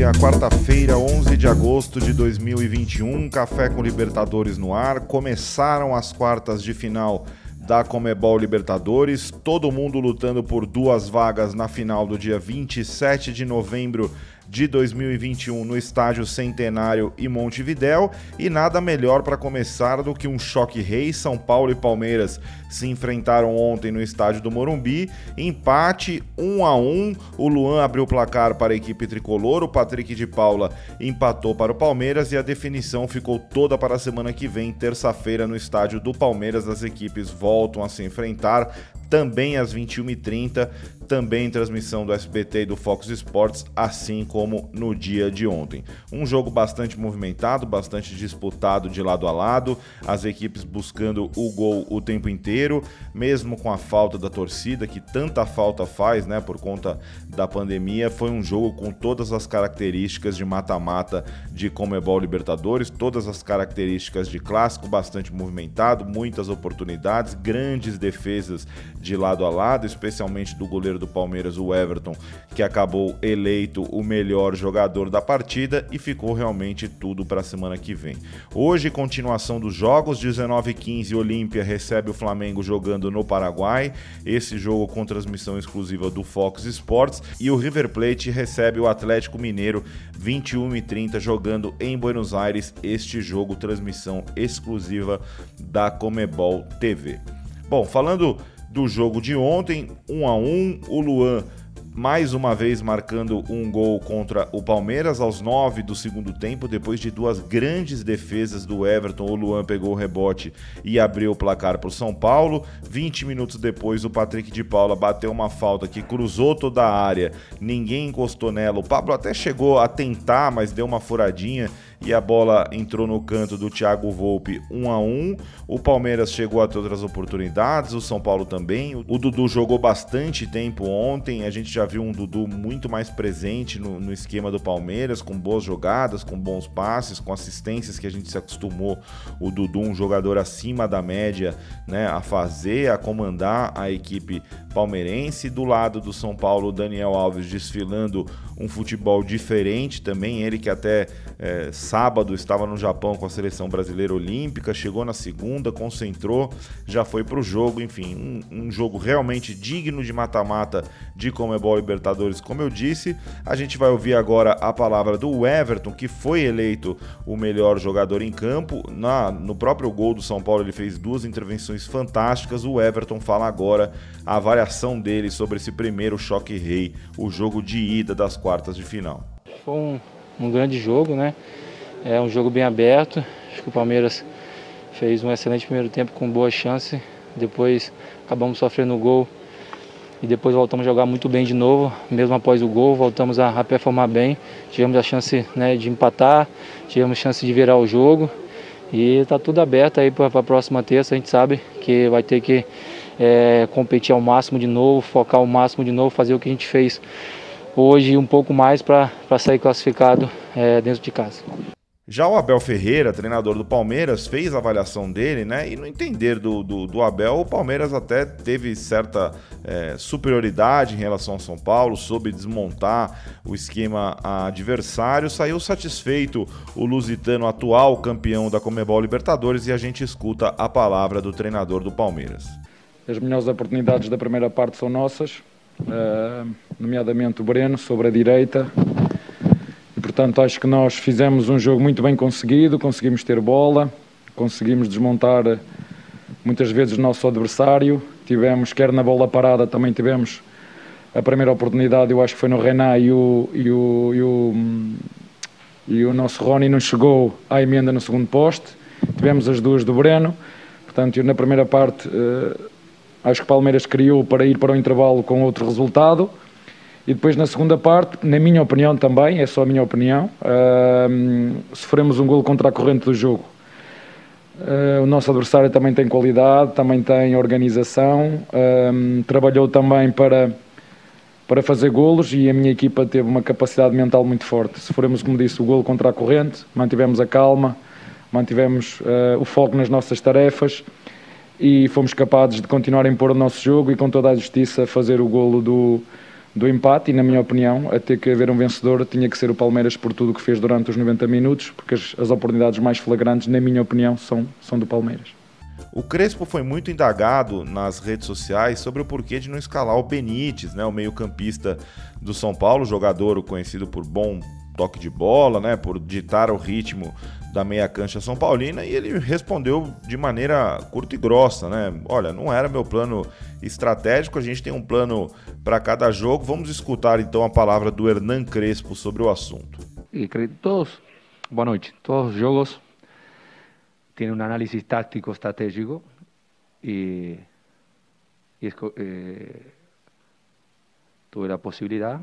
dia, quarta-feira, 11 de agosto de 2021. Café com Libertadores no ar. Começaram as quartas de final da Comebol Libertadores. Todo mundo lutando por duas vagas na final do dia 27 de novembro de 2021 no Estádio Centenário e Montevidéu e nada melhor para começar do que um choque rei. São Paulo e Palmeiras se enfrentaram ontem no estádio do Morumbi, empate 1 a 1. O Luan abriu o placar para a equipe tricolor, o Patrick de Paula empatou para o Palmeiras e a definição ficou toda para a semana que vem, terça-feira no estádio do Palmeiras. As equipes voltam a se enfrentar também às 21h30 também transmissão do SBT e do Fox Sports, assim como no dia de ontem. Um jogo bastante movimentado, bastante disputado de lado a lado, as equipes buscando o gol o tempo inteiro, mesmo com a falta da torcida, que tanta falta faz, né, por conta da pandemia. Foi um jogo com todas as características de mata-mata de Comebol Libertadores, todas as características de clássico, bastante movimentado, muitas oportunidades, grandes defesas de lado a lado, especialmente do goleiro do Palmeiras, o Everton, que acabou eleito o melhor jogador da partida e ficou realmente tudo para a semana que vem. Hoje, continuação dos jogos, 19 15 Olímpia recebe o Flamengo jogando no Paraguai, esse jogo com transmissão exclusiva do Fox Sports, e o River Plate recebe o Atlético Mineiro 21 e 30 jogando em Buenos Aires, este jogo transmissão exclusiva da Comebol TV. Bom, falando do jogo de ontem, 1 a 1. O Luan mais uma vez marcando um gol contra o Palmeiras aos 9 do segundo tempo, depois de duas grandes defesas do Everton. O Luan pegou o rebote e abriu o placar para o São Paulo. 20 minutos depois, o Patrick de Paula bateu uma falta que cruzou toda a área, ninguém encostou nela. O Pablo até chegou a tentar, mas deu uma furadinha e a bola entrou no canto do Thiago Volpe 1 a 1. O Palmeiras chegou a ter outras oportunidades, o São Paulo também. O Dudu jogou bastante tempo ontem, a gente já viu um Dudu muito mais presente no, no esquema do Palmeiras, com boas jogadas, com bons passes, com assistências que a gente se acostumou. O Dudu, um jogador acima da média, né, a fazer, a comandar a equipe palmeirense. Do lado do São Paulo, Daniel Alves desfilando um futebol diferente também. Ele que até é, sábado estava no Japão com a seleção brasileira olímpica, chegou na segunda, concentrou, já foi para o jogo. Enfim, um, um, jogo realmente digno de mata-mata de Comebol Libertadores, como eu disse. A gente vai ouvir agora a palavra do Everton, que foi eleito o melhor jogador em campo. Na, no próprio gol do São Paulo, ele fez duas intervenções fantásticas. O Everton fala agora a avaliação dele sobre esse primeiro choque rei, o jogo de ida das quartas de final. Foi um, um grande jogo, né? É um jogo bem aberto. Acho que o Palmeiras fez um excelente primeiro tempo com boa chance. Depois acabamos sofrendo o gol e depois voltamos a jogar muito bem de novo, mesmo após o gol, voltamos a, a performar bem. Tivemos a chance né, de empatar, tivemos chance de virar o jogo e está tudo aberto aí para a próxima terça. A gente sabe que vai ter que é, competir ao máximo de novo, focar ao máximo de novo, fazer o que a gente fez hoje um pouco mais para sair classificado é, dentro de casa. Já o Abel Ferreira, treinador do Palmeiras, fez a avaliação dele, né? E no entender do, do, do Abel, o Palmeiras até teve certa é, superioridade em relação ao São Paulo, soube desmontar o esquema adversário, saiu satisfeito o lusitano atual campeão da Comebol Libertadores e a gente escuta a palavra do treinador do Palmeiras. As melhores oportunidades da primeira parte são nossas, uh, nomeadamente o Breno, sobre a direita. Portanto, acho que nós fizemos um jogo muito bem conseguido, conseguimos ter bola, conseguimos desmontar muitas vezes o nosso adversário. Tivemos, quer na bola parada, também tivemos a primeira oportunidade, eu acho que foi no Renan e o, e o, e o, e o nosso Rony não chegou à emenda no segundo poste. Tivemos as duas do Breno. Portanto, na primeira parte uh, Acho que o Palmeiras criou para ir para o intervalo com outro resultado. E depois na segunda parte, na minha opinião também, é só a minha opinião, uh, sofremos um gol contra a corrente do jogo. Uh, o nosso adversário também tem qualidade, também tem organização, uh, trabalhou também para, para fazer golos e a minha equipa teve uma capacidade mental muito forte. Sofremos, como disse, o gol contra a corrente, mantivemos a calma, mantivemos uh, o foco nas nossas tarefas e fomos capazes de continuar a impor o nosso jogo e com toda a justiça fazer o golo do, do empate e, na minha opinião, a ter que haver um vencedor tinha que ser o Palmeiras por tudo o que fez durante os 90 minutos, porque as, as oportunidades mais flagrantes, na minha opinião, são, são do Palmeiras. O Crespo foi muito indagado nas redes sociais sobre o porquê de não escalar o Benítez, né, o meio-campista do São Paulo, jogador conhecido por bom toque de bola, né, por ditar o ritmo da meia cancha São Paulina, e ele respondeu de maneira curta e grossa, né? Olha, não era meu plano estratégico, a gente tem um plano para cada jogo. Vamos escutar então a palavra do Hernan Crespo sobre o assunto. E todos, boa noite. Todos os jogos têm um análise tático estratégico e, e eh, a possibilidade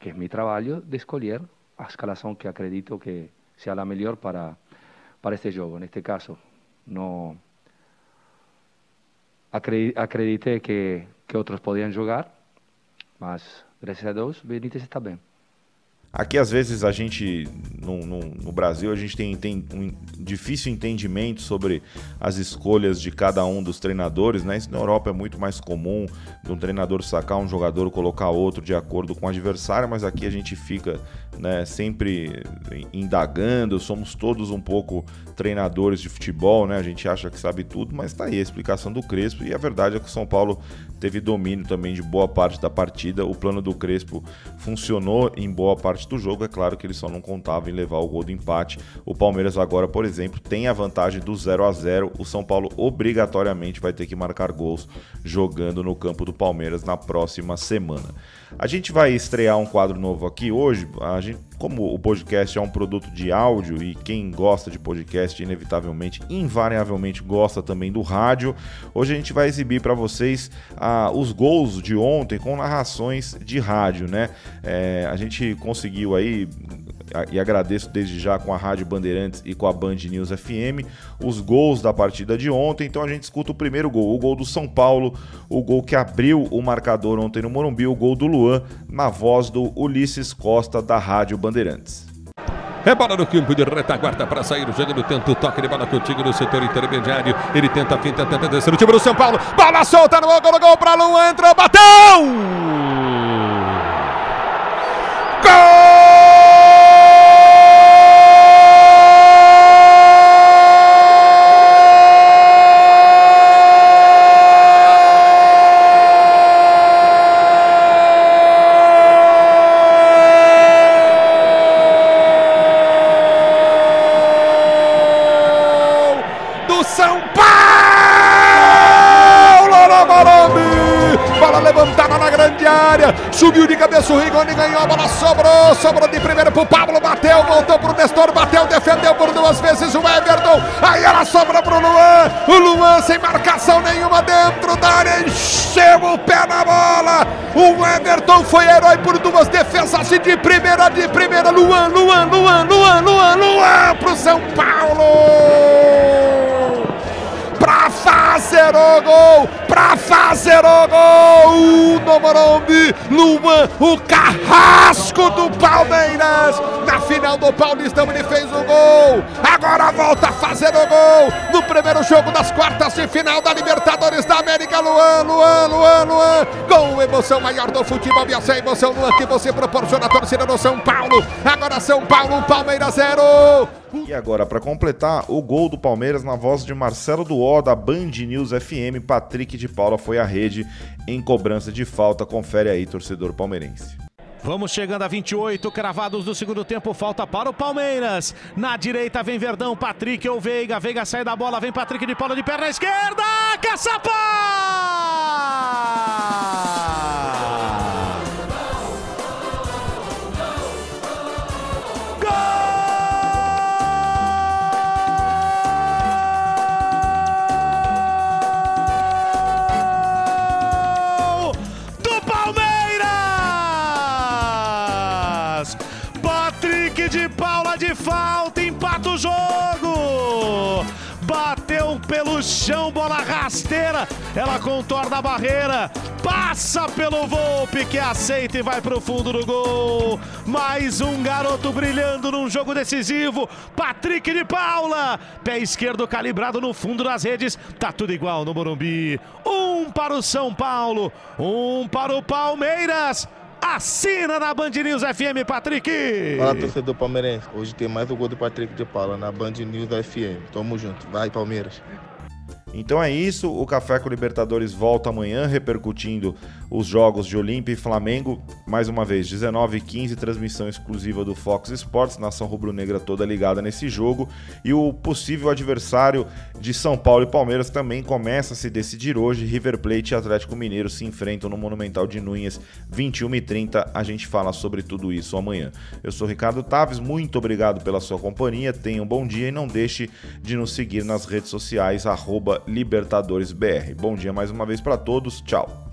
que é meu trabalho, de escolher a escalação que acredito que sea a melhor para, para este jogo. Neste caso, não acreditei que, que outros podiam jogar, mas graças a Deus, Benítez está bem. Aqui, às vezes, a gente, no, no, no, Brasil, a gente tem, tem um difícil entendimento sobre as escolhas de cada um dos treinadores, né? Isso na Europa é muito mais comum, de um treinador sacar um jogador, colocar outro de acordo com o adversário, mas aqui a gente fica né, sempre indagando, somos todos um pouco treinadores de futebol, né? A gente acha que sabe tudo, mas tá aí a explicação do Crespo, e a verdade é que o São Paulo teve domínio também de boa parte da partida, o plano do Crespo funcionou em boa parte parte do jogo. É claro que ele só não contava em levar o gol do empate. O Palmeiras agora, por exemplo, tem a vantagem do 0 a 0 O São Paulo obrigatoriamente vai ter que marcar gols jogando no campo do Palmeiras na próxima semana. A gente vai estrear um quadro novo aqui hoje. A gente, como o podcast é um produto de áudio e quem gosta de podcast, inevitavelmente, invariavelmente gosta também do rádio, hoje a gente vai exibir para vocês ah, os gols de ontem com narrações de rádio, né? É, a gente conseguiu aí e agradeço desde já com a Rádio Bandeirantes e com a Band News FM os gols da partida de ontem. Então a gente escuta o primeiro gol, o gol do São Paulo, o gol que abriu o marcador ontem no Morumbi, o gol do Luan, na voz do Ulisses Costa da Rádio Bandeirantes. É bola no campo de retaguarda para sair. O jogador tenta o toque de bola contigo no setor intermediário. Ele tenta a finta, tenta descer o time do São Paulo. Bola solta no gol, gol, gol para Luan. Entrou, bateu! Subiu de cabeça o Rigoni, ganhou a bola, sobrou, sobrou de primeiro pro Pablo, bateu, voltou pro Nestor, bateu, defendeu por duas vezes o Everton. Aí ela sobra pro Luan. O Luan sem marcação nenhuma dentro da área, encheu o pé na bola. O Everton foi herói por duas defesas e de primeira, de primeira. Luan, Luan, Luan, Luan, Luan, Luan pro São Paulo para fazer o gol, para Morumbi, Luan, o carrasco do Palmeiras, na final do Paulistão ele fez o gol, agora volta a fazer o gol, no primeiro jogo das quartas de final da Libertadores da América, Luan, Luan, Luan, Luan, com emoção maior do futebol. E essa emoção, Luan, que você proporciona a torcida do São Paulo, agora São Paulo, Palmeiras zero. E agora, para completar, o gol do Palmeiras na voz de Marcelo Duó, da Band News FM, Patrick de Paula foi à rede em cobrança de falta. Confere aí, torcedor palmeirense. Vamos chegando a 28, cravados do segundo tempo, falta para o Palmeiras. Na direita vem Verdão, Patrick ou Veiga. Veiga sai da bola, vem Patrick de Paula de perna esquerda. Caçapa! de falta, empata o jogo! Bateu pelo chão, bola rasteira, ela contorna a barreira, passa pelo Volpe que aceita e vai pro fundo do gol. Mais um garoto brilhando num jogo decisivo. Patrick de Paula, pé esquerdo calibrado no fundo das redes. Tá tudo igual no Morumbi. Um para o São Paulo, um para o Palmeiras. Assina na Band News FM, Patrick! Fala, torcedor palmeirense. Hoje tem mais um gol do Patrick de Paula na Band News FM. Tamo junto. Vai, Palmeiras. Então é isso, o Café com Libertadores volta amanhã, repercutindo os jogos de Olímpia e Flamengo. Mais uma vez, 19 e 15, transmissão exclusiva do Fox Sports, nação rubro-negra toda ligada nesse jogo. E o possível adversário de São Paulo e Palmeiras também começa a se decidir hoje. River Plate e Atlético Mineiro se enfrentam no Monumental de Núñez, 21 e 30. A gente fala sobre tudo isso amanhã. Eu sou Ricardo Taves, muito obrigado pela sua companhia, tenha um bom dia e não deixe de nos seguir nas redes sociais, arroba LibertadoresBR. Bom dia mais uma vez para todos, tchau.